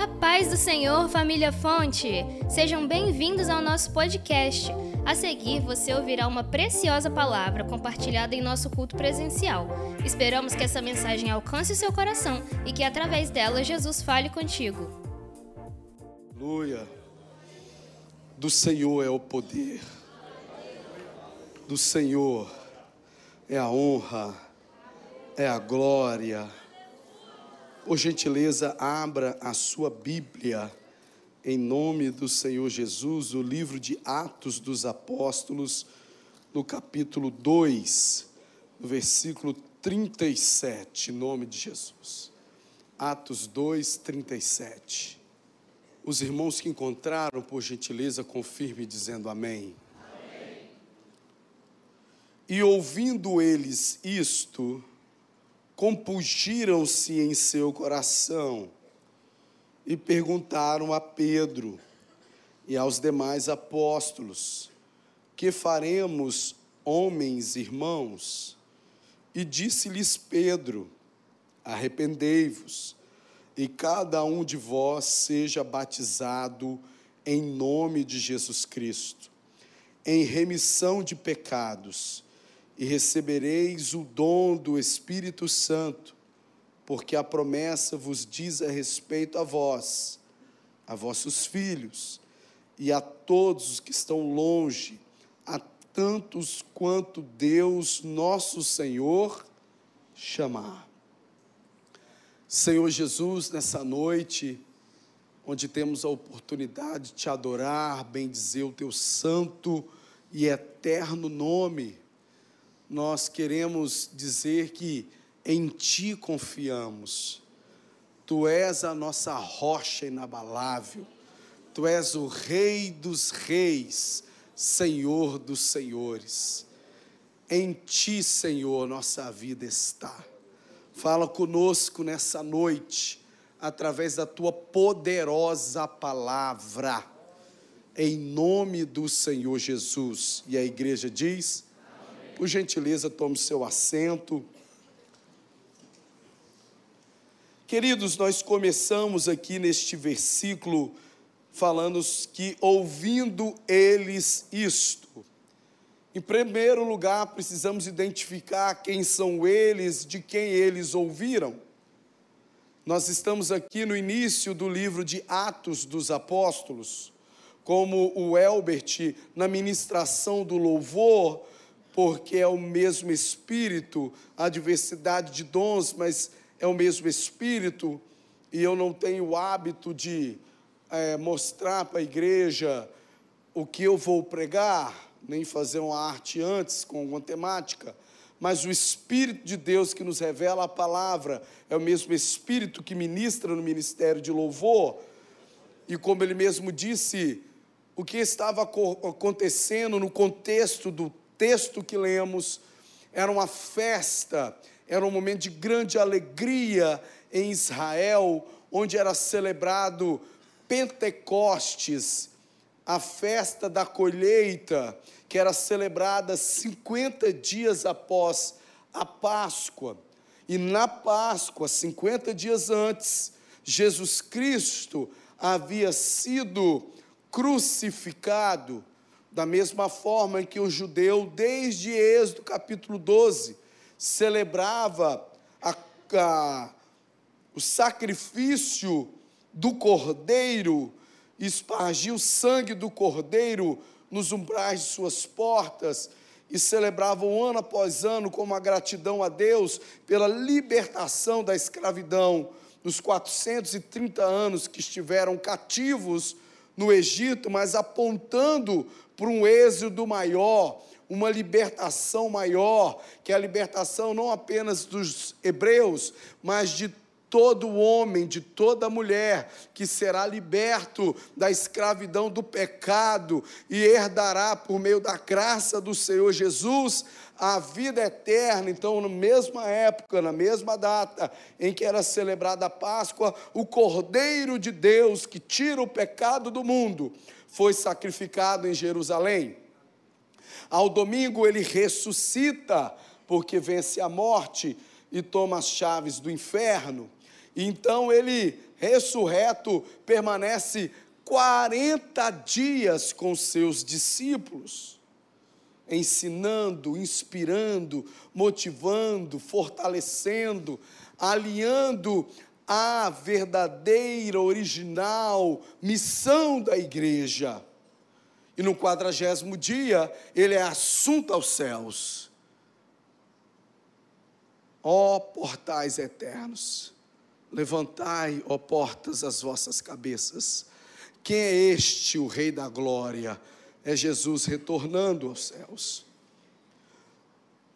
A paz do Senhor, família Fonte! Sejam bem-vindos ao nosso podcast. A seguir, você ouvirá uma preciosa palavra compartilhada em nosso culto presencial. Esperamos que essa mensagem alcance o seu coração e que através dela Jesus fale contigo. Aleluia. Do Senhor é o poder. Do Senhor é a honra, é a glória por gentileza, abra a sua Bíblia, em nome do Senhor Jesus, o livro de Atos dos Apóstolos, no capítulo 2, no versículo 37, em nome de Jesus. Atos 2, 37. Os irmãos que encontraram, por gentileza, confirme dizendo amém. amém. E ouvindo eles isto, compungiram-se em seu coração e perguntaram a Pedro e aos demais apóstolos: Que faremos, homens, irmãos? E disse-lhes Pedro: Arrependei-vos, e cada um de vós seja batizado em nome de Jesus Cristo, em remissão de pecados e recebereis o dom do Espírito Santo, porque a promessa vos diz a respeito a vós, a vossos filhos e a todos os que estão longe, a tantos quanto Deus nosso Senhor chamar. Senhor Jesus, nessa noite, onde temos a oportunidade de te adorar, bendizer o teu santo e eterno nome, nós queremos dizer que em Ti confiamos. Tu és a nossa rocha inabalável, Tu és o Rei dos Reis, Senhor dos Senhores. Em Ti, Senhor, nossa vida está. Fala conosco nessa noite, através da Tua poderosa palavra, em nome do Senhor Jesus. E a igreja diz. Por gentileza, tome seu assento. Queridos, nós começamos aqui neste versículo falando que ouvindo eles isto. Em primeiro lugar, precisamos identificar quem são eles, de quem eles ouviram. Nós estamos aqui no início do livro de Atos dos Apóstolos, como o Elbert, na ministração do louvor, porque é o mesmo Espírito, a diversidade de dons, mas é o mesmo Espírito, e eu não tenho o hábito de é, mostrar para a igreja o que eu vou pregar, nem fazer uma arte antes com uma temática, mas o Espírito de Deus que nos revela a palavra é o mesmo Espírito que ministra no ministério de louvor, e como ele mesmo disse, o que estava acontecendo no contexto do texto que lemos, era uma festa, era um momento de grande alegria em Israel, onde era celebrado Pentecostes, a festa da colheita, que era celebrada 50 dias após a Páscoa. E na Páscoa, 50 dias antes, Jesus Cristo havia sido crucificado da mesma forma que o judeu, desde Êxodo capítulo 12, celebrava a, a, o sacrifício do cordeiro, espargia o sangue do cordeiro nos umbrais de suas portas, e celebravam ano após ano como a gratidão a Deus pela libertação da escravidão nos 430 anos que estiveram cativos no Egito, mas apontando para um êxodo maior, uma libertação maior, que é a libertação não apenas dos hebreus, mas de todo homem, de toda mulher, que será liberto da escravidão do pecado e herdará por meio da graça do Senhor Jesus a vida eterna. Então, na mesma época, na mesma data em que era celebrada a Páscoa, o Cordeiro de Deus que tira o pecado do mundo foi sacrificado em Jerusalém. Ao domingo ele ressuscita, porque vence a morte e toma as chaves do inferno. Então ele ressurreto, permanece 40 dias com seus discípulos, ensinando, inspirando, motivando, fortalecendo, alinhando a verdadeira, original missão da igreja. E no quadragésimo dia, ele é assunto aos céus. Ó portais eternos, levantai, ó portas, as vossas cabeças. Quem é este, o Rei da Glória? É Jesus retornando aos céus.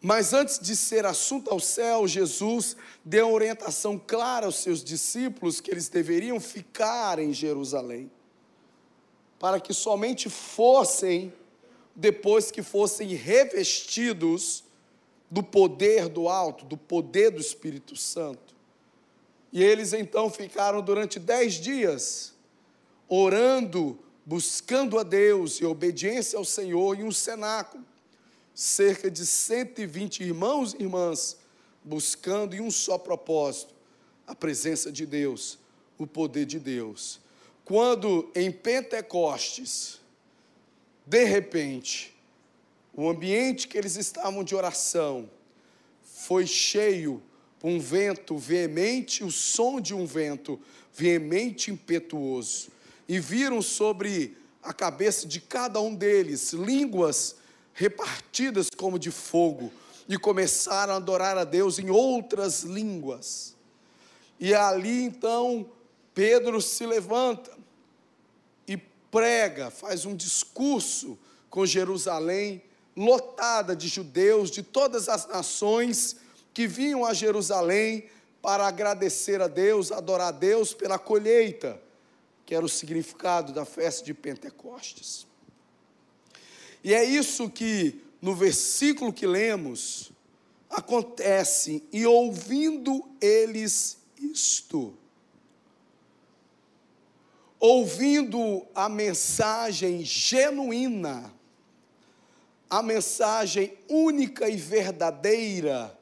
Mas antes de ser assunto ao céu, Jesus deu orientação clara aos seus discípulos que eles deveriam ficar em Jerusalém, para que somente fossem, depois que fossem revestidos do poder do alto, do poder do Espírito Santo. E eles então ficaram durante dez dias, orando, buscando a Deus e obediência ao Senhor em um cenáculo cerca de 120 irmãos e irmãs buscando em um só propósito, a presença de Deus, o poder de Deus. Quando em Pentecostes, de repente, o ambiente que eles estavam de oração foi cheio por um vento veemente, o som de um vento veemente impetuoso, e viram sobre a cabeça de cada um deles línguas repartidas como de fogo, e começaram a adorar a Deus em outras línguas. E ali então Pedro se levanta e prega, faz um discurso com Jerusalém, lotada de judeus de todas as nações que vinham a Jerusalém para agradecer a Deus, adorar a Deus pela colheita, que era o significado da festa de Pentecostes. E é isso que no versículo que lemos acontece, e ouvindo eles isto, ouvindo a mensagem genuína, a mensagem única e verdadeira,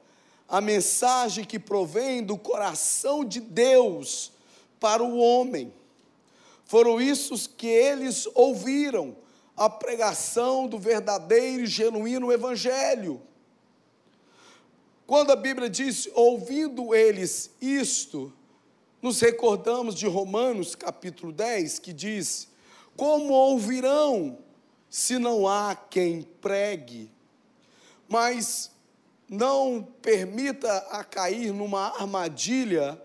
a mensagem que provém do coração de Deus para o homem. Foram isso que eles ouviram a pregação do verdadeiro e genuíno Evangelho. Quando a Bíblia diz, ouvindo eles isto, nos recordamos de Romanos capítulo 10, que diz: Como ouvirão se não há quem pregue? Mas não permita a cair numa armadilha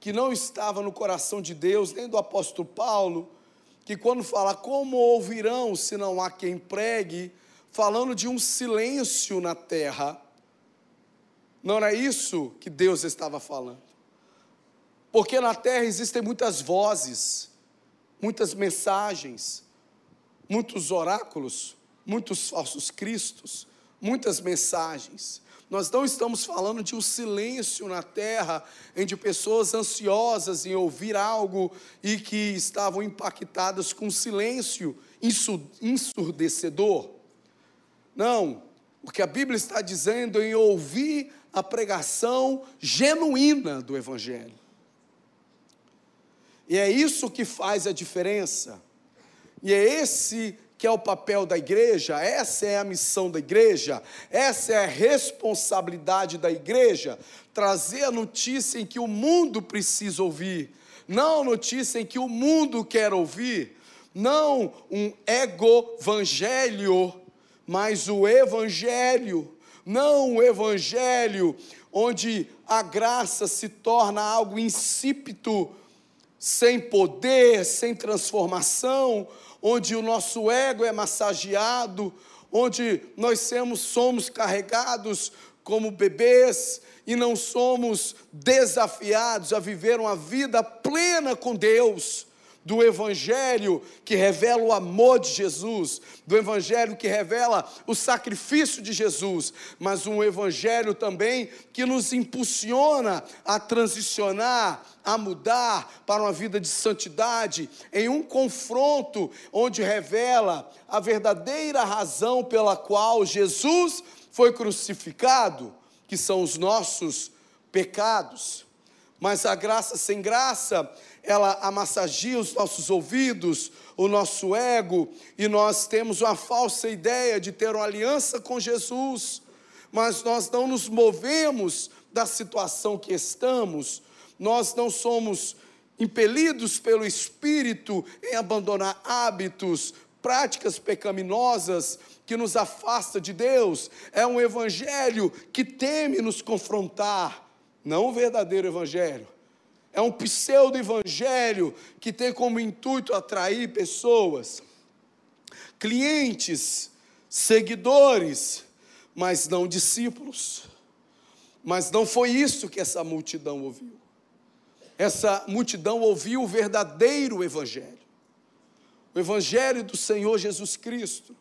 que não estava no coração de Deus, nem do apóstolo Paulo, que quando fala como ouvirão se não há quem pregue, falando de um silêncio na terra, não era isso que Deus estava falando. Porque na terra existem muitas vozes, muitas mensagens, muitos oráculos, muitos falsos cristos, muitas mensagens. Nós não estamos falando de um silêncio na terra, em de pessoas ansiosas em ouvir algo e que estavam impactadas com silêncio ensurdecedor. Não, o que a Bíblia está dizendo é em ouvir a pregação genuína do Evangelho. E é isso que faz a diferença. E é esse que é o papel da igreja, essa é a missão da igreja, essa é a responsabilidade da igreja, trazer a notícia em que o mundo precisa ouvir, não a notícia em que o mundo quer ouvir, não um ego-evangelho, mas o evangelho, não o evangelho onde a graça se torna algo insípido, sem poder, sem transformação, onde o nosso ego é massageado, onde nós somos, somos carregados como bebês e não somos desafiados a viver uma vida plena com Deus do Evangelho que revela o amor de Jesus, do Evangelho que revela o sacrifício de Jesus, mas um Evangelho também que nos impulsiona a transicionar, a mudar para uma vida de santidade, em um confronto onde revela a verdadeira razão pela qual Jesus foi crucificado, que são os nossos pecados. Mas a graça sem graça, ela amassagia os nossos ouvidos, o nosso ego, e nós temos uma falsa ideia de ter uma aliança com Jesus, mas nós não nos movemos da situação que estamos, nós não somos impelidos pelo Espírito em abandonar hábitos, práticas pecaminosas que nos afasta de Deus. É um evangelho que teme nos confrontar, não o verdadeiro evangelho. É um pseudo-evangelho que tem como intuito atrair pessoas, clientes, seguidores, mas não discípulos. Mas não foi isso que essa multidão ouviu. Essa multidão ouviu o verdadeiro Evangelho, o Evangelho do Senhor Jesus Cristo,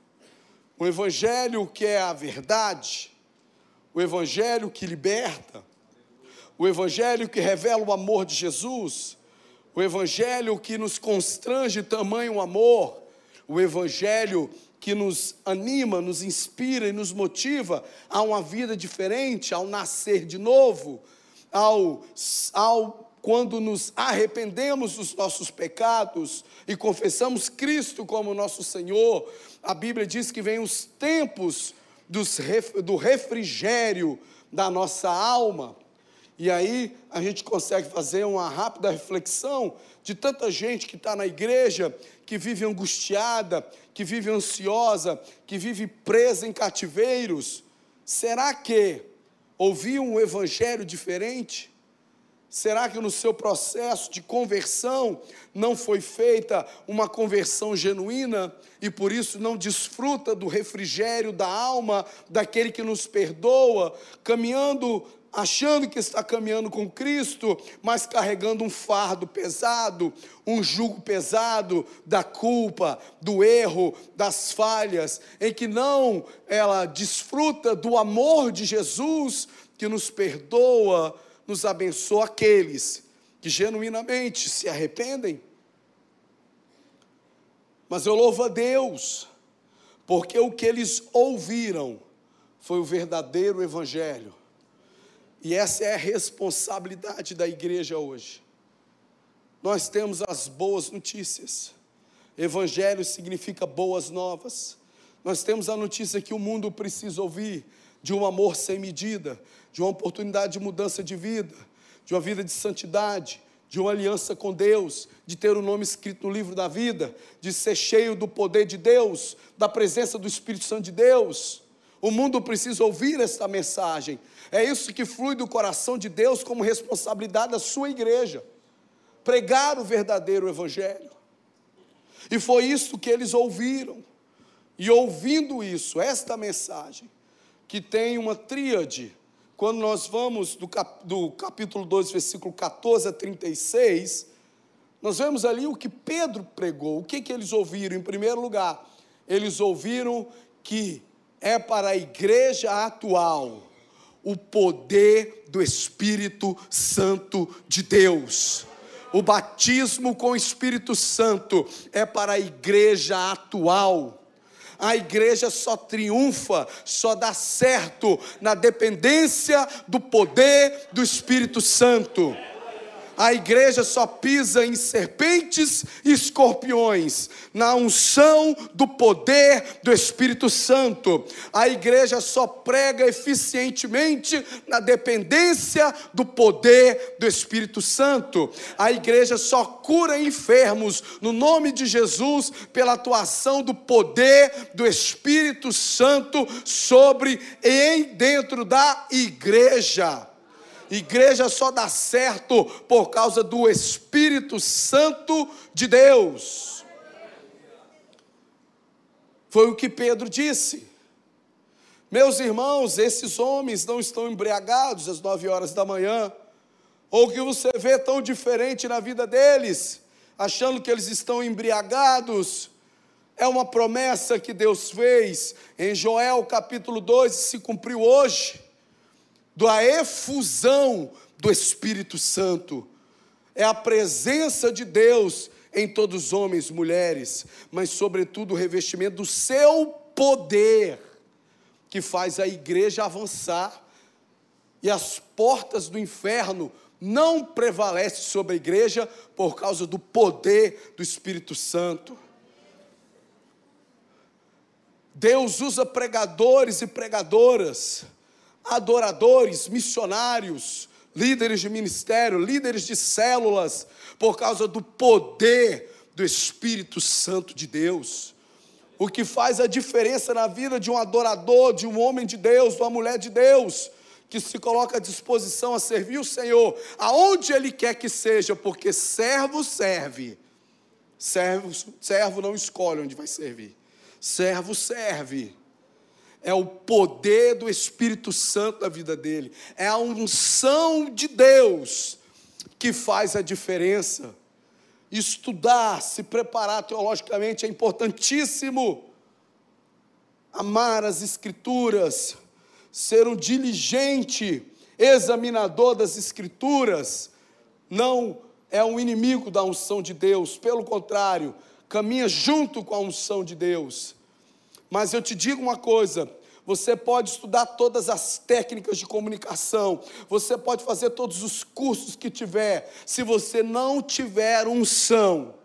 o Evangelho que é a verdade, o Evangelho que liberta, o Evangelho que revela o amor de Jesus, o Evangelho que nos constrange tamanho amor, o Evangelho que nos anima, nos inspira e nos motiva a uma vida diferente, ao nascer de novo, ao, ao quando nos arrependemos dos nossos pecados e confessamos Cristo como nosso Senhor, a Bíblia diz que vem os tempos dos, do refrigério da nossa alma. E aí a gente consegue fazer uma rápida reflexão de tanta gente que está na igreja, que vive angustiada, que vive ansiosa, que vive presa em cativeiros. Será que ouviu um evangelho diferente? Será que no seu processo de conversão não foi feita uma conversão genuína e por isso não desfruta do refrigério da alma daquele que nos perdoa, caminhando achando que está caminhando com Cristo, mas carregando um fardo pesado, um jugo pesado da culpa, do erro, das falhas, em que não ela desfruta do amor de Jesus que nos perdoa, nos abençoa aqueles que genuinamente se arrependem. Mas eu louvo a Deus, porque o que eles ouviram foi o verdadeiro Evangelho e essa é a responsabilidade da igreja hoje. Nós temos as boas notícias. Evangelho significa boas novas. Nós temos a notícia que o mundo precisa ouvir de um amor sem medida, de uma oportunidade de mudança de vida, de uma vida de santidade, de uma aliança com Deus, de ter o nome escrito no livro da vida, de ser cheio do poder de Deus, da presença do Espírito Santo de Deus. O mundo precisa ouvir esta mensagem. É isso que flui do coração de Deus como responsabilidade da sua igreja. Pregar o verdadeiro evangelho. E foi isso que eles ouviram. E ouvindo isso, esta mensagem, que tem uma tríade, quando nós vamos do, cap, do capítulo 2, versículo 14 a 36, nós vemos ali o que Pedro pregou. O que, que eles ouviram? Em primeiro lugar, eles ouviram que é para a igreja atual o poder do Espírito Santo de Deus. O batismo com o Espírito Santo é para a igreja atual. A igreja só triunfa, só dá certo na dependência do poder do Espírito Santo. A igreja só pisa em serpentes e escorpiões, na unção do poder do Espírito Santo. A igreja só prega eficientemente na dependência do poder do Espírito Santo. A igreja só cura enfermos no nome de Jesus pela atuação do poder do Espírito Santo sobre e dentro da igreja. Igreja só dá certo por causa do Espírito Santo de Deus. Foi o que Pedro disse. Meus irmãos, esses homens não estão embriagados às nove horas da manhã, ou que você vê tão diferente na vida deles, achando que eles estão embriagados. É uma promessa que Deus fez em Joel capítulo 2 e se cumpriu hoje da efusão do Espírito Santo. É a presença de Deus em todos os homens mulheres, mas, sobretudo, o revestimento do seu poder, que faz a igreja avançar e as portas do inferno não prevalece sobre a igreja por causa do poder do Espírito Santo. Deus usa pregadores e pregadoras, adoradores, missionários, líderes de ministério, líderes de células, por causa do poder do Espírito Santo de Deus. O que faz a diferença na vida de um adorador, de um homem de Deus, de uma mulher de Deus, que se coloca à disposição a servir o Senhor, aonde Ele quer que seja, porque servo serve. Servo, servo não escolhe onde vai servir. Servo serve. É o poder do Espírito Santo na vida dele. É a unção de Deus que faz a diferença. Estudar, se preparar teologicamente é importantíssimo. Amar as Escrituras ser um diligente examinador das Escrituras, não é um inimigo da unção de Deus, pelo contrário, caminha junto com a unção de Deus. Mas eu te digo uma coisa: você pode estudar todas as técnicas de comunicação, você pode fazer todos os cursos que tiver, se você não tiver unção,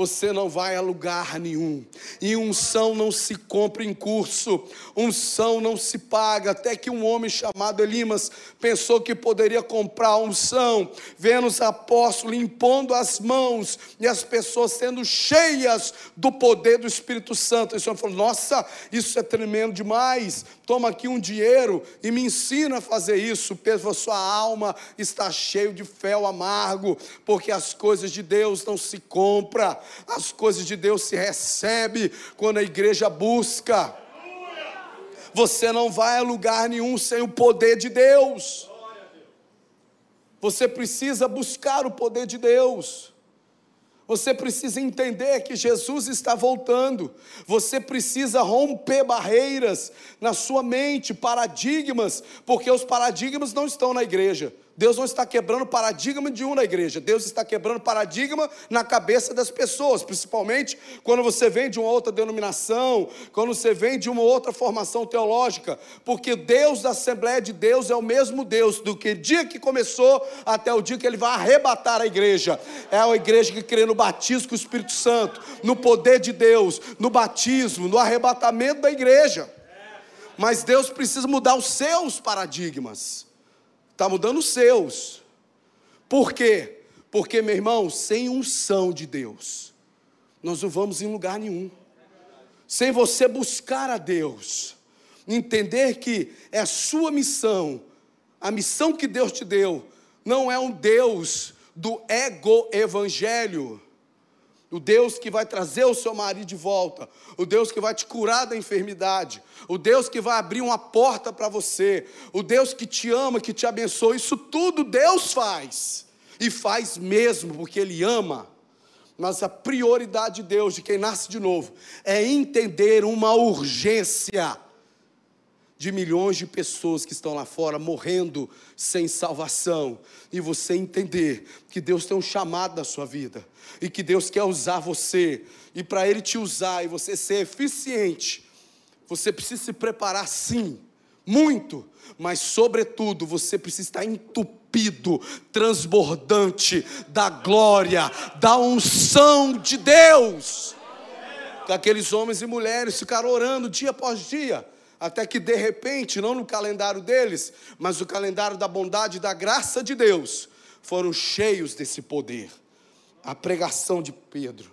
você não vai a lugar nenhum. E unção não se compra em curso, unção não se paga. Até que um homem chamado Elimas pensou que poderia comprar unção, vendo os apóstolos impondo as mãos e as pessoas sendo cheias do poder do Espírito Santo. E o falou: Nossa, isso é tremendo demais. Toma aqui um dinheiro e me ensina a fazer isso. Pedro, sua alma está cheio de fel amargo, porque as coisas de Deus não se compram as coisas de Deus se recebe quando a igreja busca. Você não vai a lugar nenhum sem o poder de Deus. Você precisa buscar o poder de Deus. Você precisa entender que Jesus está voltando. Você precisa romper barreiras na sua mente, paradigmas, porque os paradigmas não estão na igreja. Deus não está quebrando paradigma de um na igreja, Deus está quebrando paradigma na cabeça das pessoas, principalmente quando você vem de uma outra denominação, quando você vem de uma outra formação teológica, porque Deus da Assembleia de Deus é o mesmo Deus do que dia que começou até o dia que ele vai arrebatar a igreja. É a igreja que crê no batismo com o Espírito Santo, no poder de Deus, no batismo, no arrebatamento da igreja. Mas Deus precisa mudar os seus paradigmas está mudando os seus. Por quê? Porque, meu irmão, sem unção de Deus, nós não vamos em lugar nenhum. Sem você buscar a Deus, entender que é a sua missão, a missão que Deus te deu, não é um Deus do ego-evangelho o Deus que vai trazer o seu marido de volta, o Deus que vai te curar da enfermidade, o Deus que vai abrir uma porta para você, o Deus que te ama, que te abençoa, isso tudo Deus faz, e faz mesmo, porque Ele ama. Mas a prioridade de Deus, de quem nasce de novo, é entender uma urgência de milhões de pessoas que estão lá fora morrendo sem salvação, e você entender que Deus tem um chamado na sua vida, e que Deus quer usar você, e para Ele te usar e você ser eficiente, você precisa se preparar sim, muito, mas sobretudo você precisa estar entupido, transbordante da glória, da unção de Deus. Que aqueles homens e mulheres ficaram orando dia após dia até que de repente, não no calendário deles, mas no calendário da bondade e da graça de Deus, foram cheios desse poder. A pregação de Pedro.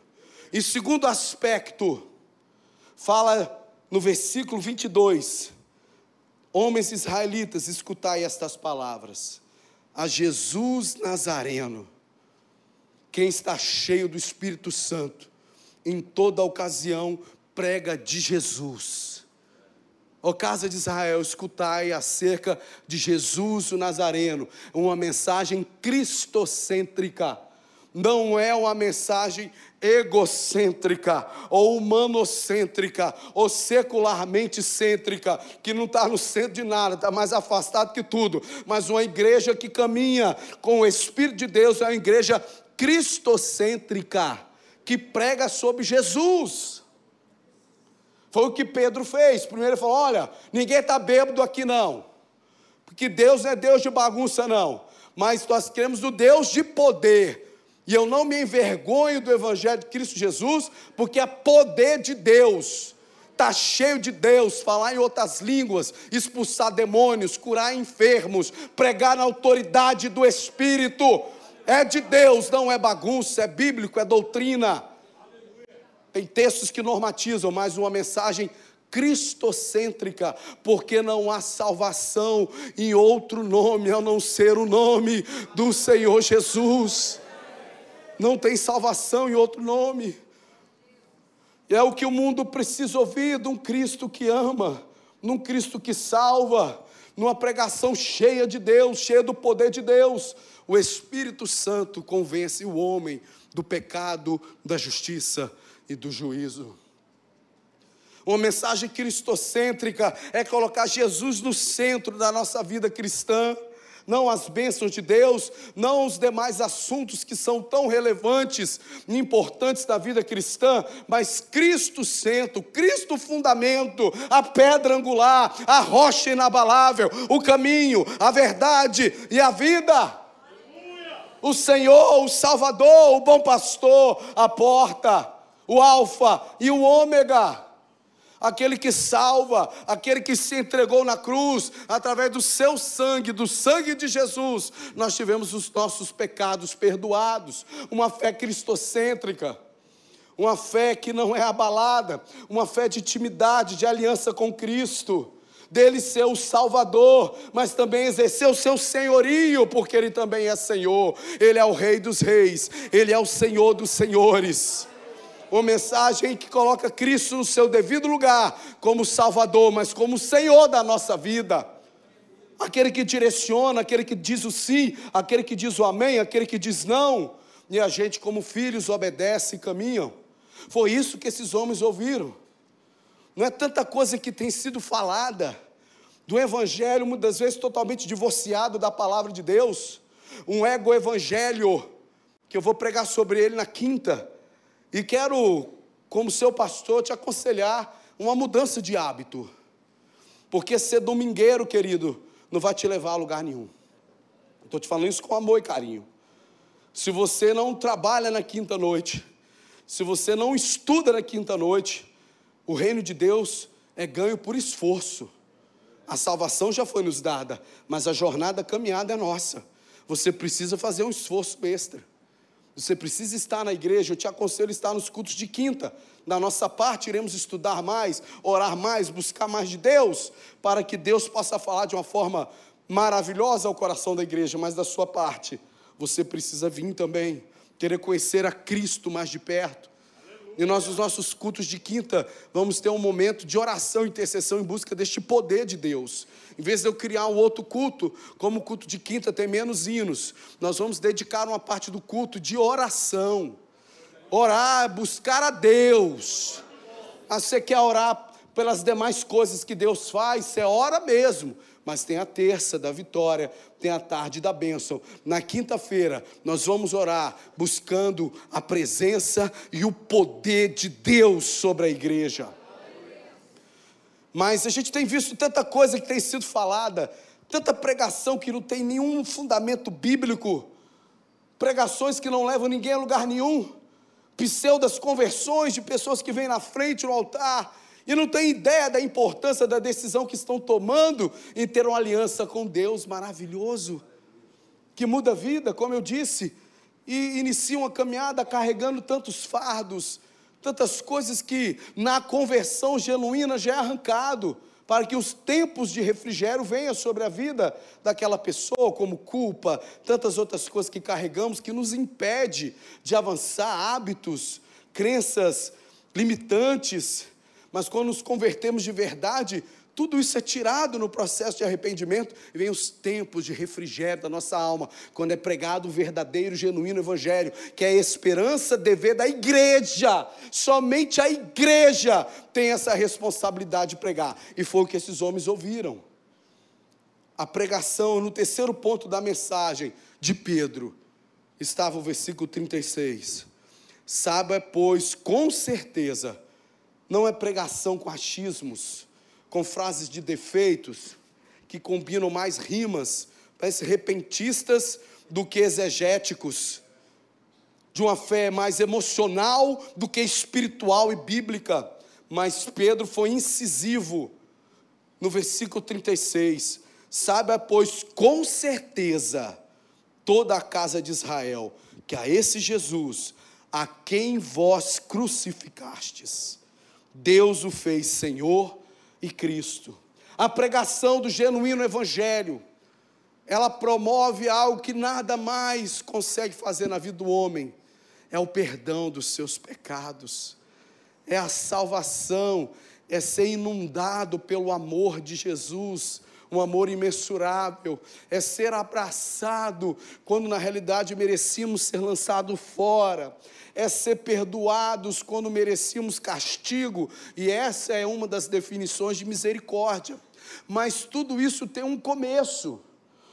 E segundo aspecto, fala no versículo 22, homens israelitas, escutai estas palavras. A Jesus Nazareno, quem está cheio do Espírito Santo, em toda ocasião prega de Jesus Ó casa de Israel, escutai acerca de Jesus o Nazareno, uma mensagem cristocêntrica. Não é uma mensagem egocêntrica, ou humanocêntrica, ou secularmente cêntrica, que não está no centro de nada, está mais afastado que tudo, mas uma igreja que caminha com o Espírito de Deus, é uma igreja cristocêntrica, que prega sobre Jesus. Foi o que Pedro fez. Primeiro ele falou: olha, ninguém está bêbado aqui não. Porque Deus não é Deus de bagunça, não. mas nós cremos no Deus de poder. E eu não me envergonho do Evangelho de Cristo Jesus, porque é poder de Deus. Está cheio de Deus, falar em outras línguas, expulsar demônios, curar enfermos, pregar na autoridade do Espírito. É de Deus, não é bagunça, é bíblico, é doutrina. Tem textos que normatizam, mas uma mensagem cristocêntrica, porque não há salvação em outro nome a não ser o nome do Senhor Jesus. Não tem salvação em outro nome. E é o que o mundo precisa ouvir de um Cristo que ama, num Cristo que salva, numa pregação cheia de Deus, cheia do poder de Deus. O Espírito Santo convence o homem do pecado, da justiça e do juízo. Uma mensagem cristocêntrica é colocar Jesus no centro da nossa vida cristã, não as bênçãos de Deus, não os demais assuntos que são tão relevantes e importantes da vida cristã, mas Cristo centro, Cristo fundamento, a pedra angular, a rocha inabalável, o caminho, a verdade e a vida. O Senhor, o Salvador, o bom pastor, a porta, o Alfa e o Ômega aquele que salva, aquele que se entregou na cruz, através do seu sangue, do sangue de Jesus, nós tivemos os nossos pecados perdoados, uma fé cristocêntrica, uma fé que não é abalada, uma fé de intimidade, de aliança com Cristo. Dele ser o Salvador, mas também exercer o seu senhorio, porque Ele também é Senhor, Ele é o Rei dos Reis, Ele é o Senhor dos Senhores uma mensagem que coloca Cristo no seu devido lugar, como Salvador, mas como Senhor da nossa vida. Aquele que direciona, aquele que diz o sim, aquele que diz o amém, aquele que diz não, e a gente, como filhos, obedece e caminham. Foi isso que esses homens ouviram. Não é tanta coisa que tem sido falada do Evangelho, muitas vezes totalmente divorciado da palavra de Deus. Um ego-evangelho, que eu vou pregar sobre ele na quinta e quero, como seu pastor, te aconselhar uma mudança de hábito. Porque ser domingueiro, querido, não vai te levar a lugar nenhum. Estou te falando isso com amor e carinho. Se você não trabalha na quinta noite, se você não estuda na quinta noite, o reino de Deus é ganho por esforço. A salvação já foi nos dada, mas a jornada a caminhada é nossa. Você precisa fazer um esforço extra. Você precisa estar na igreja, eu te aconselho a estar nos cultos de quinta. Da nossa parte, iremos estudar mais, orar mais, buscar mais de Deus, para que Deus possa falar de uma forma maravilhosa ao coração da igreja, mas da sua parte, você precisa vir também, querer conhecer a Cristo mais de perto, e nós, nos nossos cultos de quinta, vamos ter um momento de oração e intercessão em busca deste poder de Deus. Em vez de eu criar um outro culto, como o culto de quinta tem menos hinos, nós vamos dedicar uma parte do culto de oração. Orar, buscar a Deus. Ah, você quer orar pelas demais coisas que Deus faz, você ora mesmo mas tem a terça da vitória, tem a tarde da bênção. Na quinta-feira, nós vamos orar buscando a presença e o poder de Deus sobre a igreja. Mas a gente tem visto tanta coisa que tem sido falada, tanta pregação que não tem nenhum fundamento bíblico, pregações que não levam ninguém a lugar nenhum, pseudas conversões de pessoas que vêm na frente no altar e não tem ideia da importância da decisão que estão tomando em ter uma aliança com Deus maravilhoso, que muda a vida, como eu disse, e inicia uma caminhada carregando tantos fardos, tantas coisas que na conversão genuína já é arrancado, para que os tempos de refrigério venham sobre a vida daquela pessoa, como culpa, tantas outras coisas que carregamos que nos impede de avançar hábitos, crenças limitantes mas quando nos convertemos de verdade, tudo isso é tirado no processo de arrependimento e vem os tempos de refrigério da nossa alma, quando é pregado o verdadeiro, genuíno evangelho, que é a esperança, dever da igreja. Somente a igreja tem essa responsabilidade de pregar. E foi o que esses homens ouviram. A pregação, no terceiro ponto da mensagem de Pedro, estava o versículo 36. Saiba, pois, com certeza, não é pregação com achismos, com frases de defeitos, que combinam mais rimas parece repentistas do que exegéticos, de uma fé mais emocional do que espiritual e bíblica. Mas Pedro foi incisivo no versículo 36. Saiba, pois, com certeza, toda a casa de Israel, que a esse Jesus, a quem vós crucificastes, Deus o fez Senhor e Cristo. A pregação do genuíno Evangelho, ela promove algo que nada mais consegue fazer na vida do homem: é o perdão dos seus pecados, é a salvação, é ser inundado pelo amor de Jesus, um amor imensurável, é ser abraçado quando na realidade merecíamos ser lançados fora, é ser perdoados quando merecíamos castigo, e essa é uma das definições de misericórdia. Mas tudo isso tem um começo,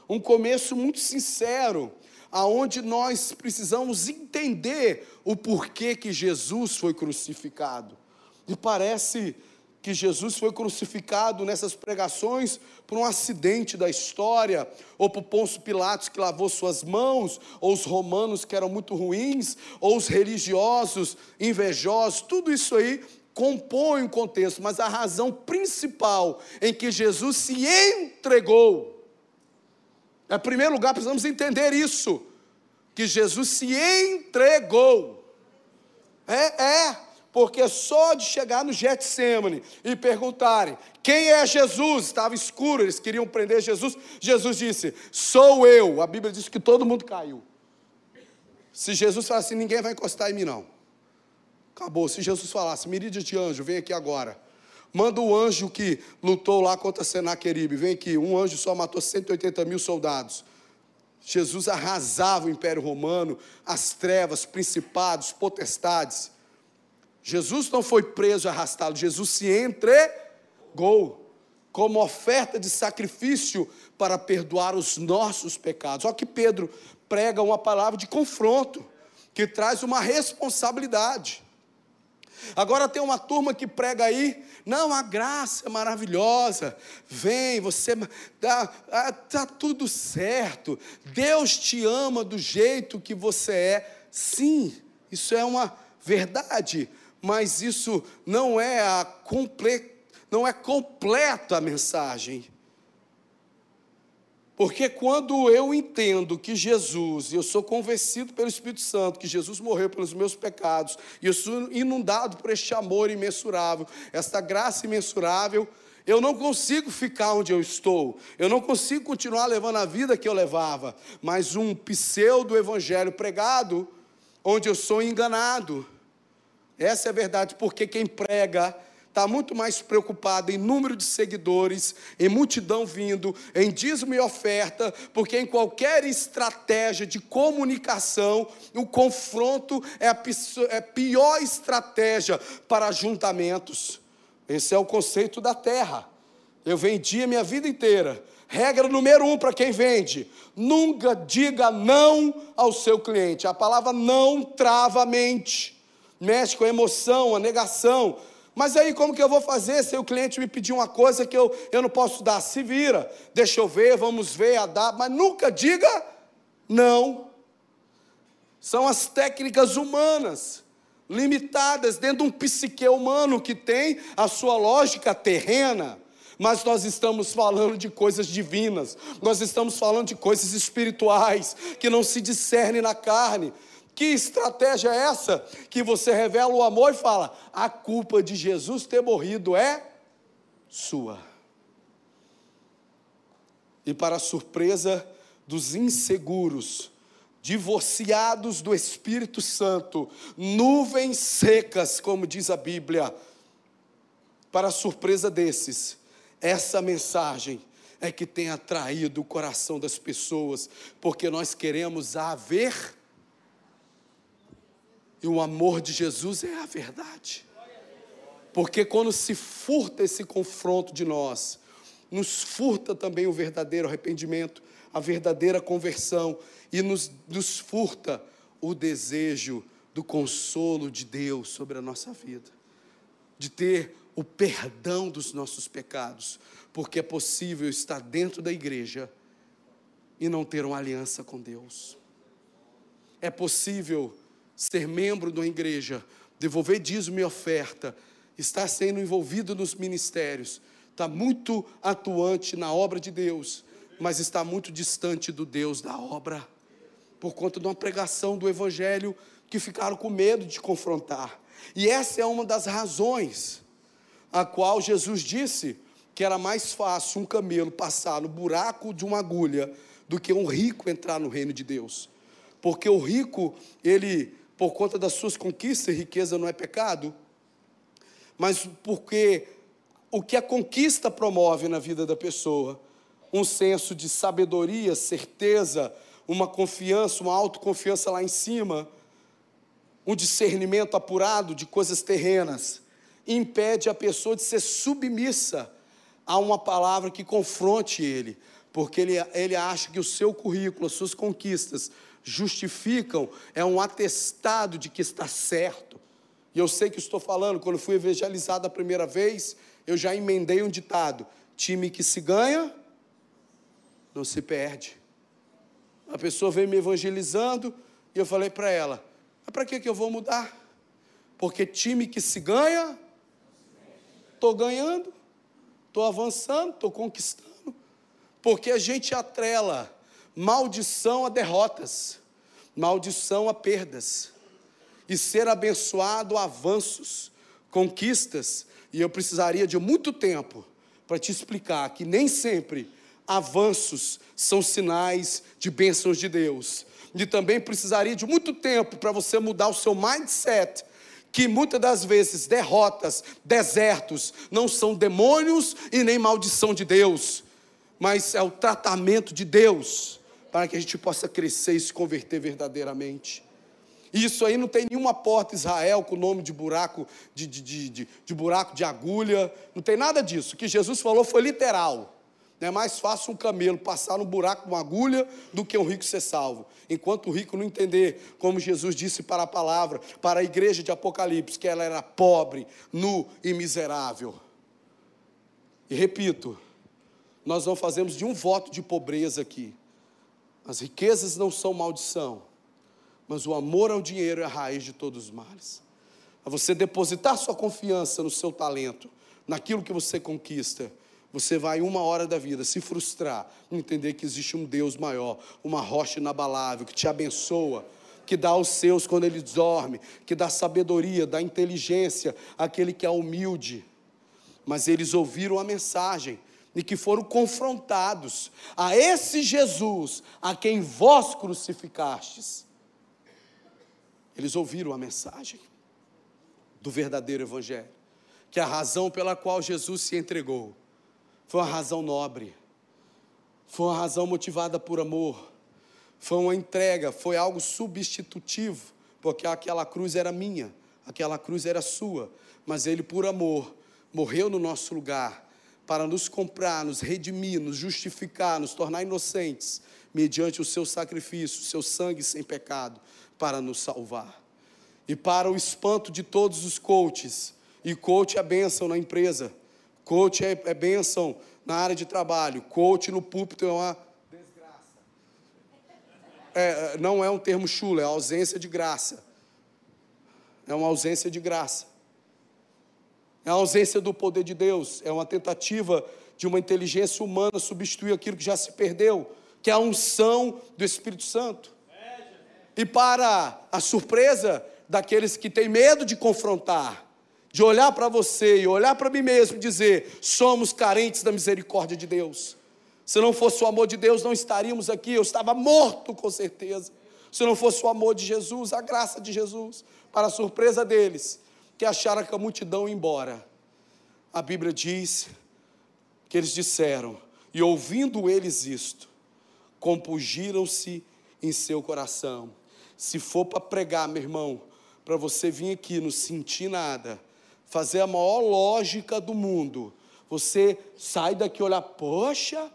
um começo muito sincero, aonde nós precisamos entender o porquê que Jesus foi crucificado. E parece que Jesus foi crucificado nessas pregações por um acidente da história, ou por Pôncio Pilatos que lavou suas mãos, ou os romanos que eram muito ruins, ou os religiosos invejosos, tudo isso aí compõe um contexto, mas a razão principal em que Jesus se entregou, em primeiro lugar precisamos entender isso, que Jesus se entregou. É, é, porque só de chegar no Getsemane e perguntarem quem é Jesus, estava escuro, eles queriam prender Jesus, Jesus disse: Sou eu. A Bíblia diz que todo mundo caiu. Se Jesus falasse assim, ninguém vai encostar em mim, não. Acabou. Se Jesus falasse, miríades de anjo, vem aqui agora. Manda o anjo que lutou lá contra Senaqueribe, vem aqui. Um anjo só matou 180 mil soldados. Jesus arrasava o Império Romano, as trevas, principados, potestades. Jesus não foi preso e arrastado, Jesus se entregou como oferta de sacrifício para perdoar os nossos pecados. Olha que Pedro prega uma palavra de confronto, que traz uma responsabilidade. Agora tem uma turma que prega aí, não, a graça é maravilhosa, vem, você ah, tá tudo certo, Deus te ama do jeito que você é. Sim, isso é uma verdade, mas isso não é a comple... não é completa a mensagem. Porque quando eu entendo que Jesus, e eu sou convencido pelo Espírito Santo, que Jesus morreu pelos meus pecados, e eu sou inundado por este amor imensurável, esta graça imensurável, eu não consigo ficar onde eu estou, eu não consigo continuar levando a vida que eu levava, mas um pseudo-evangelho pregado, onde eu sou enganado, essa é a verdade, porque quem prega está muito mais preocupado em número de seguidores, em multidão vindo, em dízimo e oferta, porque em qualquer estratégia de comunicação, o confronto é a é pior estratégia para ajuntamentos. Esse é o conceito da terra. Eu vendi a minha vida inteira. Regra número um para quem vende: nunca diga não ao seu cliente. A palavra não trava a mente mexe com a emoção, a negação. Mas aí como que eu vou fazer se o cliente me pedir uma coisa que eu, eu não posso dar? Se vira, deixa eu ver, vamos ver, a dar, mas nunca diga não. São as técnicas humanas, limitadas dentro de um psique humano que tem a sua lógica terrena. Mas nós estamos falando de coisas divinas, nós estamos falando de coisas espirituais que não se discernem na carne. Que estratégia é essa? Que você revela o amor e fala: a culpa de Jesus ter morrido é sua. E para a surpresa dos inseguros, divorciados do Espírito Santo, nuvens secas, como diz a Bíblia, para a surpresa desses, essa mensagem é que tem atraído o coração das pessoas, porque nós queremos haver e o amor de Jesus é a verdade. Porque quando se furta esse confronto de nós, nos furta também o verdadeiro arrependimento, a verdadeira conversão, e nos, nos furta o desejo do consolo de Deus sobre a nossa vida, de ter o perdão dos nossos pecados, porque é possível estar dentro da igreja e não ter uma aliança com Deus. É possível ser membro de uma igreja, devolver dízimo e oferta, estar sendo envolvido nos ministérios, está muito atuante na obra de Deus, mas está muito distante do Deus da obra, por conta de uma pregação do Evangelho que ficaram com medo de confrontar. E essa é uma das razões a qual Jesus disse que era mais fácil um camelo passar no buraco de uma agulha do que um rico entrar no reino de Deus. Porque o rico, ele, por conta das suas conquistas, riqueza não é pecado, mas porque o que a conquista promove na vida da pessoa, um senso de sabedoria, certeza, uma confiança, uma autoconfiança lá em cima, um discernimento apurado de coisas terrenas, impede a pessoa de ser submissa a uma palavra que confronte ele, porque ele, ele acha que o seu currículo, as suas conquistas, justificam, é um atestado de que está certo. E eu sei que estou falando, quando fui evangelizado a primeira vez, eu já emendei um ditado: time que se ganha, não se perde. A pessoa veio me evangelizando e eu falei para ela: mas para que, que eu vou mudar? Porque time que se ganha, estou ganhando estou avançando, estou conquistando. Porque a gente atrela maldição a derrotas, maldição a perdas, e ser abençoado a avanços, conquistas, e eu precisaria de muito tempo para te explicar que nem sempre avanços são sinais de bênçãos de Deus. E também precisaria de muito tempo para você mudar o seu mindset que muitas das vezes derrotas, desertos, não são demônios e nem maldição de Deus, mas é o tratamento de Deus para que a gente possa crescer e se converter verdadeiramente. Isso aí não tem nenhuma porta Israel com o nome de buraco, de, de, de, de, de buraco de agulha, não tem nada disso. O que Jesus falou foi literal. É mais fácil um camelo passar no buraco com uma agulha do que um rico ser salvo. Enquanto o rico não entender, como Jesus disse para a palavra, para a igreja de Apocalipse, que ela era pobre, nu e miserável. E repito, nós não fazemos de um voto de pobreza aqui. As riquezas não são maldição, mas o amor ao dinheiro é a raiz de todos os males. A você depositar sua confiança no seu talento, naquilo que você conquista você vai uma hora da vida se frustrar, entender que existe um Deus maior, uma rocha inabalável que te abençoa, que dá aos seus quando ele dorme, que dá sabedoria, dá inteligência àquele que é humilde. Mas eles ouviram a mensagem e que foram confrontados a esse Jesus a quem vós crucificastes. Eles ouviram a mensagem do verdadeiro evangelho, que a razão pela qual Jesus se entregou foi uma razão nobre, foi uma razão motivada por amor, foi uma entrega, foi algo substitutivo, porque aquela cruz era minha, aquela cruz era sua, mas ele, por amor, morreu no nosso lugar para nos comprar, nos redimir, nos justificar, nos tornar inocentes, mediante o seu sacrifício, seu sangue sem pecado, para nos salvar. E para o espanto de todos os coaches, e coach é bênção na empresa, Coach é, é bênção na área de trabalho. Coach no púlpito é uma desgraça. É, não é um termo chulo, é ausência de graça. É uma ausência de graça. É a ausência do poder de Deus. É uma tentativa de uma inteligência humana substituir aquilo que já se perdeu, que é a unção do Espírito Santo. E para a surpresa daqueles que têm medo de confrontar, de olhar para você e olhar para mim mesmo e dizer: somos carentes da misericórdia de Deus. Se não fosse o amor de Deus, não estaríamos aqui. Eu estava morto, com certeza. Se não fosse o amor de Jesus, a graça de Jesus, para a surpresa deles, que acharam que a multidão ia embora. A Bíblia diz que eles disseram, e ouvindo eles isto, compungiram-se em seu coração. Se for para pregar, meu irmão, para você vir aqui não sentir nada, fazer a maior lógica do mundo. Você sai daqui e olha, poxa,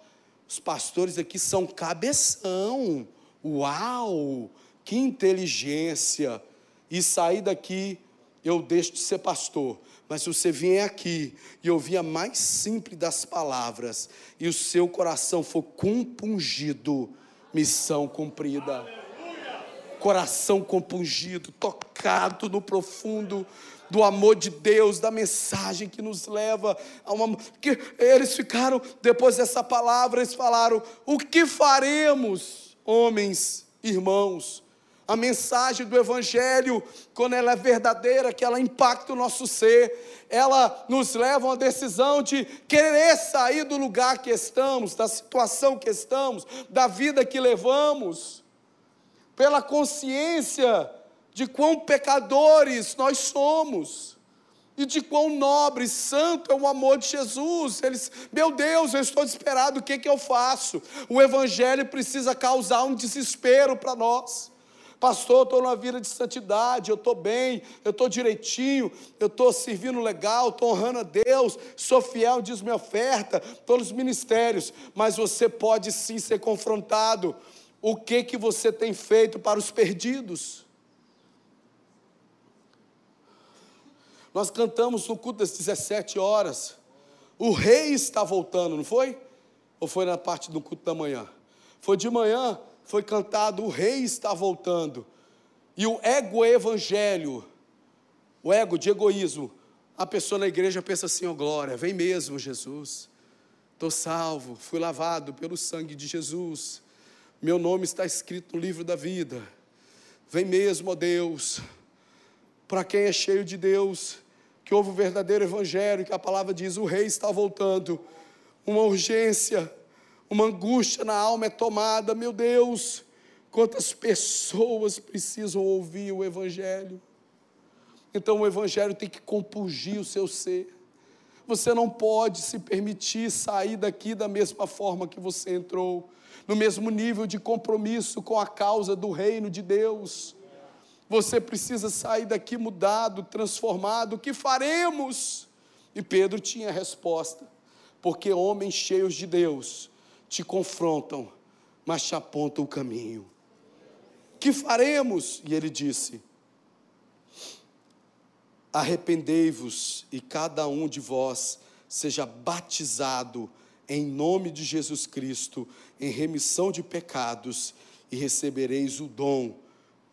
os pastores aqui são cabeção. Uau, que inteligência. E sair daqui, eu deixo de ser pastor. Mas se você vier aqui e ouvir a mais simples das palavras, e o seu coração for compungido, missão cumprida. Coração compungido, tocado no profundo do amor de Deus, da mensagem que nos leva a uma. Que eles ficaram, depois dessa palavra, eles falaram: o que faremos, homens, irmãos? A mensagem do Evangelho, quando ela é verdadeira, que ela impacta o nosso ser, ela nos leva a uma decisão de querer sair do lugar que estamos, da situação que estamos, da vida que levamos, pela consciência de quão pecadores nós somos e de quão nobre, santo é o amor de Jesus. Eles, meu Deus, eu estou desesperado, o que, que eu faço? O Evangelho precisa causar um desespero para nós. Pastor, eu estou numa vida de santidade, eu estou bem, eu estou direitinho, eu estou servindo legal, estou honrando a Deus, sou fiel, diz minha oferta, estou nos ministérios, mas você pode sim ser confrontado. O que que você tem feito para os perdidos? Nós cantamos no culto das 17 horas. O rei está voltando, não foi? Ou foi na parte do culto da manhã? Foi de manhã, foi cantado: O rei está voltando. E o ego evangelho, o ego de egoísmo, a pessoa na igreja pensa assim: ó, oh, glória, vem mesmo, Jesus. Estou salvo, fui lavado pelo sangue de Jesus. Meu nome está escrito no livro da vida. Vem mesmo, ó Deus para quem é cheio de Deus, que houve o verdadeiro evangelho, que a palavra diz: o rei está voltando. Uma urgência, uma angústia na alma é tomada, meu Deus, quantas pessoas precisam ouvir o evangelho. Então o evangelho tem que compungir o seu ser. Você não pode se permitir sair daqui da mesma forma que você entrou, no mesmo nível de compromisso com a causa do reino de Deus. Você precisa sair daqui mudado, transformado. O que faremos? E Pedro tinha a resposta: porque homens cheios de Deus te confrontam, mas te apontam o caminho. Que faremos? E ele disse: Arrependei-vos e cada um de vós seja batizado em nome de Jesus Cristo, em remissão de pecados, e recebereis o dom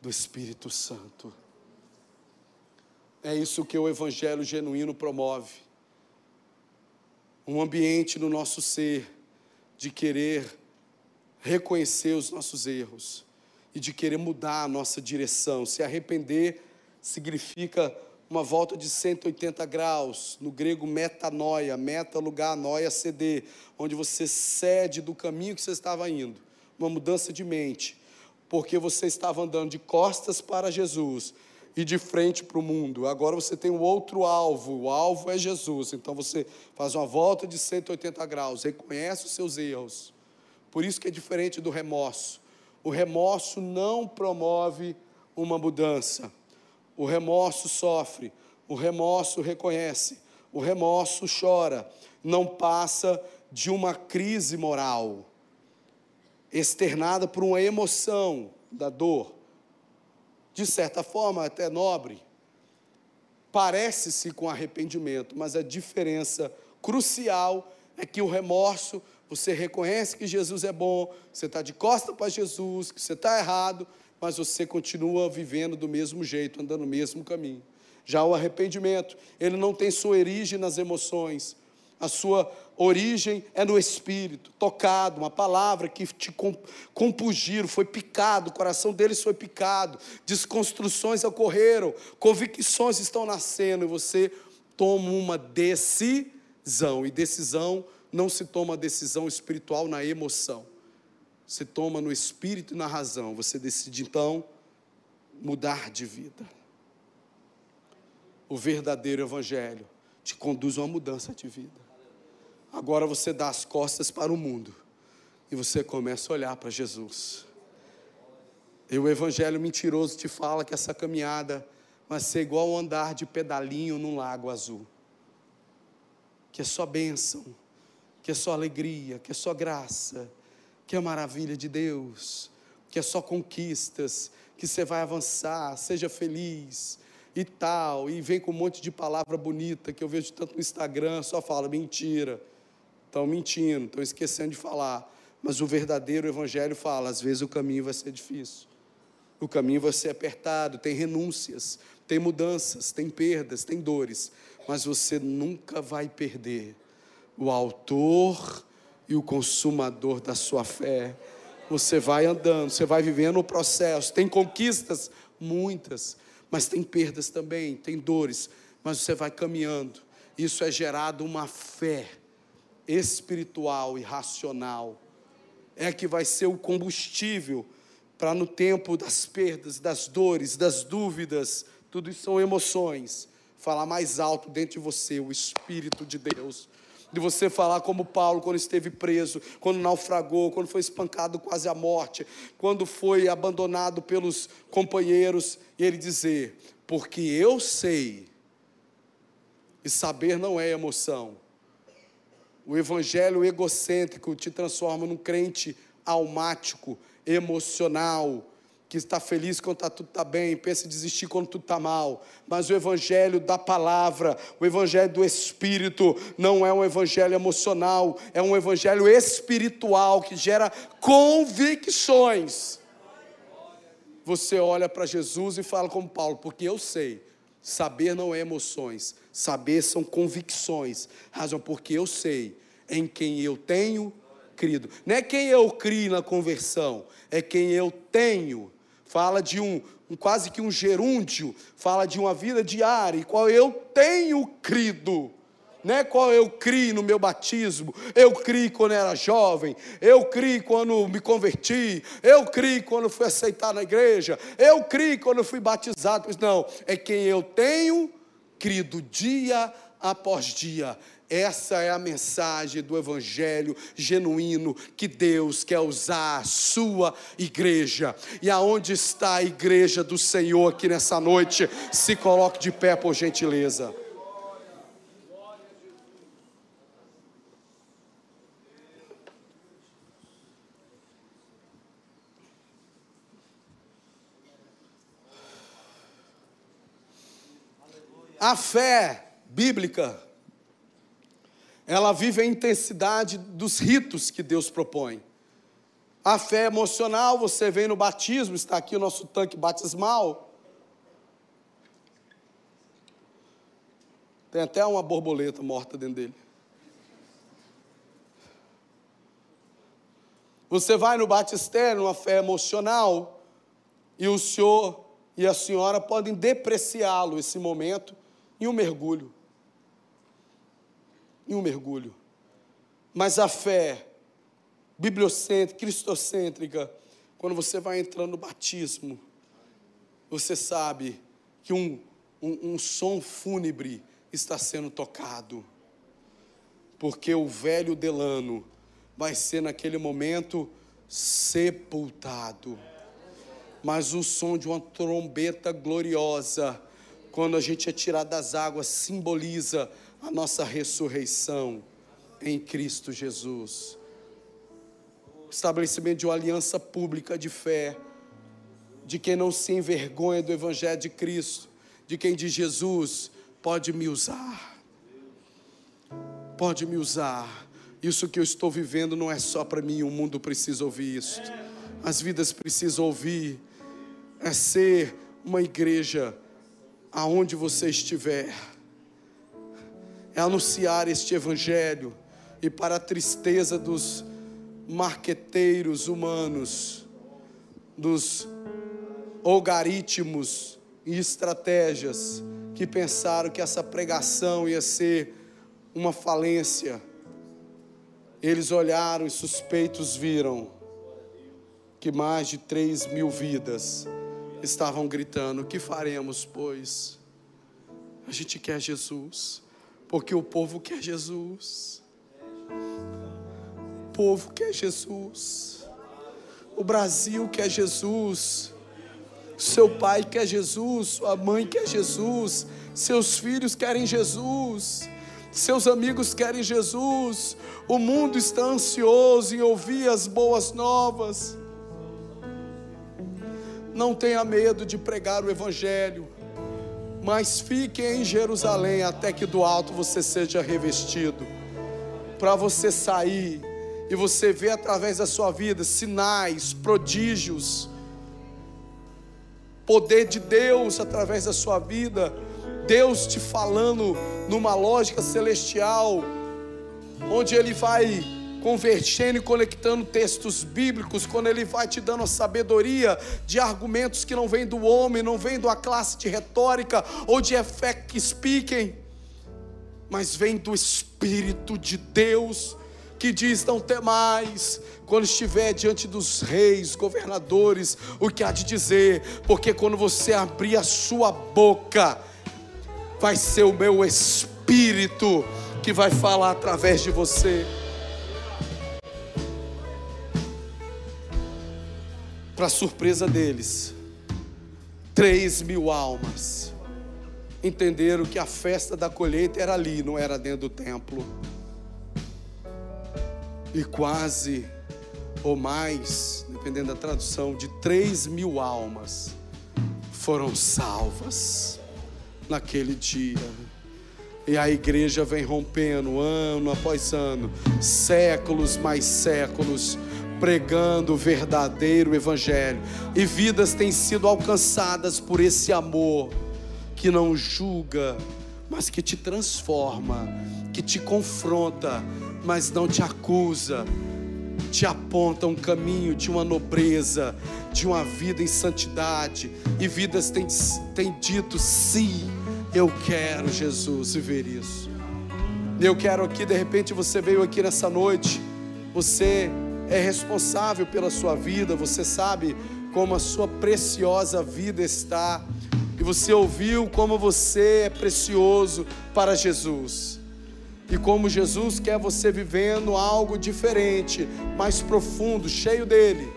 do Espírito Santo. É isso que o Evangelho genuíno promove. Um ambiente no nosso ser de querer reconhecer os nossos erros e de querer mudar a nossa direção. Se arrepender significa uma volta de 180 graus, no grego metanoia, meta, lugar, noia, ceder, onde você cede do caminho que você estava indo, uma mudança de mente porque você estava andando de costas para Jesus e de frente para o mundo. Agora você tem um outro alvo, o alvo é Jesus. Então você faz uma volta de 180 graus, reconhece os seus erros. Por isso que é diferente do remorso. O remorso não promove uma mudança. O remorso sofre, o remorso reconhece, o remorso chora, não passa de uma crise moral externada por uma emoção da dor, de certa forma até nobre, parece-se com arrependimento, mas a diferença crucial é que o remorso, você reconhece que Jesus é bom, você está de costa para Jesus, que você está errado, mas você continua vivendo do mesmo jeito, andando no mesmo caminho. Já o arrependimento, ele não tem sua origem nas emoções, a sua origem é no espírito, tocado, uma palavra que te compungiram, foi picado, o coração deles foi picado, desconstruções ocorreram, convicções estão nascendo e você toma uma decisão. E decisão não se toma decisão espiritual na emoção. Se toma no espírito e na razão. Você decide então mudar de vida. O verdadeiro evangelho te conduz a uma mudança de vida. Agora você dá as costas para o mundo e você começa a olhar para Jesus. E o evangelho mentiroso te fala que essa caminhada vai ser igual andar de pedalinho num lago azul. Que é só bênção, que é só alegria, que é só graça, que é maravilha de Deus, que é só conquistas, que você vai avançar, seja feliz e tal, e vem com um monte de palavra bonita que eu vejo tanto no Instagram, só fala mentira estão mentindo, estão esquecendo de falar. Mas o verdadeiro evangelho fala: às vezes o caminho vai ser difícil, o caminho vai ser apertado, tem renúncias, tem mudanças, tem perdas, tem dores, mas você nunca vai perder o autor e o consumador da sua fé. Você vai andando, você vai vivendo o processo. Tem conquistas, muitas, mas tem perdas também, tem dores, mas você vai caminhando. Isso é gerado uma fé espiritual e racional. É que vai ser o combustível para no tempo das perdas, das dores, das dúvidas, tudo isso são emoções. Falar mais alto dentro de você o Espírito de Deus de você falar como Paulo quando esteve preso, quando naufragou, quando foi espancado quase à morte, quando foi abandonado pelos companheiros, e ele dizer: Porque eu sei, e saber não é emoção. O evangelho egocêntrico te transforma num crente almático, emocional, que está feliz quando tá, tudo está bem, pensa em desistir quando tudo está mal. Mas o evangelho da palavra, o evangelho do Espírito, não é um evangelho emocional, é um evangelho espiritual que gera convicções. Você olha para Jesus e fala como Paulo, porque eu sei, saber não é emoções, saber são convicções. Razão porque eu sei em quem eu tenho crido. Não é quem eu crio na conversão, é quem eu tenho fala de um, um, quase que um gerúndio, fala de uma vida diária, qual eu tenho crido. Não é qual eu criei no meu batismo, eu criei quando era jovem, eu criei quando me converti, eu criei quando fui aceitar na igreja, eu criei quando fui batizado. Não, é quem eu tenho crido dia após dia. Essa é a mensagem do Evangelho genuíno que Deus quer usar a sua igreja. E aonde está a igreja do Senhor aqui nessa noite? Se coloque de pé, por gentileza. A fé bíblica ela vive a intensidade dos ritos que Deus propõe. A fé emocional, você vem no batismo, está aqui o nosso tanque batismal. Tem até uma borboleta morta dentro dele. Você vai no batistério, uma fé emocional, e o senhor e a senhora podem depreciá-lo esse momento em um mergulho em um mergulho. Mas a fé bibliocêntrica, cristocêntrica, quando você vai entrando no batismo, você sabe que um, um, um som fúnebre está sendo tocado, porque o velho Delano vai ser naquele momento sepultado. Mas o som de uma trombeta gloriosa, quando a gente é tirado das águas, simboliza a nossa ressurreição em Cristo Jesus. Estabelecimento de uma aliança pública de fé, de quem não se envergonha do Evangelho de Cristo, de quem diz Jesus, pode me usar, pode me usar. Isso que eu estou vivendo não é só para mim, o mundo precisa ouvir isso. As vidas precisam ouvir. É ser uma igreja aonde você estiver é anunciar este evangelho e para a tristeza dos marqueteiros humanos, dos algoritmos e estratégias que pensaram que essa pregação ia ser uma falência. Eles olharam e suspeitos viram que mais de três mil vidas estavam gritando: que faremos, pois? A gente quer Jesus. Porque o povo quer Jesus. O povo quer Jesus. O Brasil quer Jesus. Seu pai quer Jesus, sua mãe quer Jesus, seus filhos querem Jesus, seus amigos querem Jesus. O mundo está ansioso em ouvir as boas novas. Não tenha medo de pregar o Evangelho mas fique em Jerusalém até que do alto você seja revestido, para você sair e você vê através da sua vida sinais, prodígios, poder de Deus através da sua vida, Deus te falando numa lógica celestial, onde Ele vai convertendo e conectando textos bíblicos, quando Ele vai te dando a sabedoria de argumentos que não vêm do homem, não vêm da classe de retórica ou de effect speaking, mas vem do Espírito de Deus que diz: Não temais, quando estiver diante dos reis, governadores, o que há de dizer, porque quando você abrir a sua boca, vai ser o meu Espírito que vai falar através de você. Para surpresa deles, três mil almas. Entenderam que a festa da colheita era ali, não era dentro do templo. E quase ou mais, dependendo da tradução, de 3 mil almas foram salvas naquele dia. E a igreja vem rompendo ano após ano, séculos mais séculos, pregando o verdadeiro evangelho. E vidas têm sido alcançadas por esse amor que não julga, mas que te transforma, que te confronta, mas não te acusa, te aponta um caminho de uma nobreza, de uma vida em santidade, e vidas têm, têm dito: sim, eu quero, Jesus, viver isso. Eu quero aqui, de repente você veio aqui nessa noite, você é responsável pela sua vida, você sabe como a sua preciosa vida está, e você ouviu como você é precioso para Jesus e como Jesus quer você vivendo algo diferente, mais profundo, cheio dele.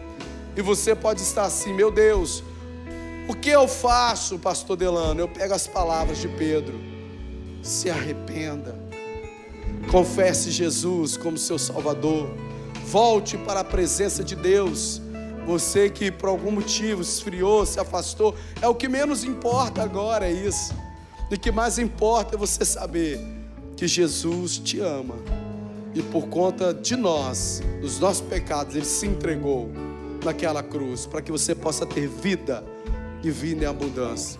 E você pode estar assim, meu Deus, o que eu faço, pastor Delano? Eu pego as palavras de Pedro. Se arrependa. Confesse Jesus como seu Salvador. Volte para a presença de Deus. Você que por algum motivo esfriou, se afastou, é o que menos importa agora, é isso. E o que mais importa é você saber que Jesus te ama e por conta de nós, dos nossos pecados, Ele se entregou naquela cruz para que você possa ter vida e vida em abundância.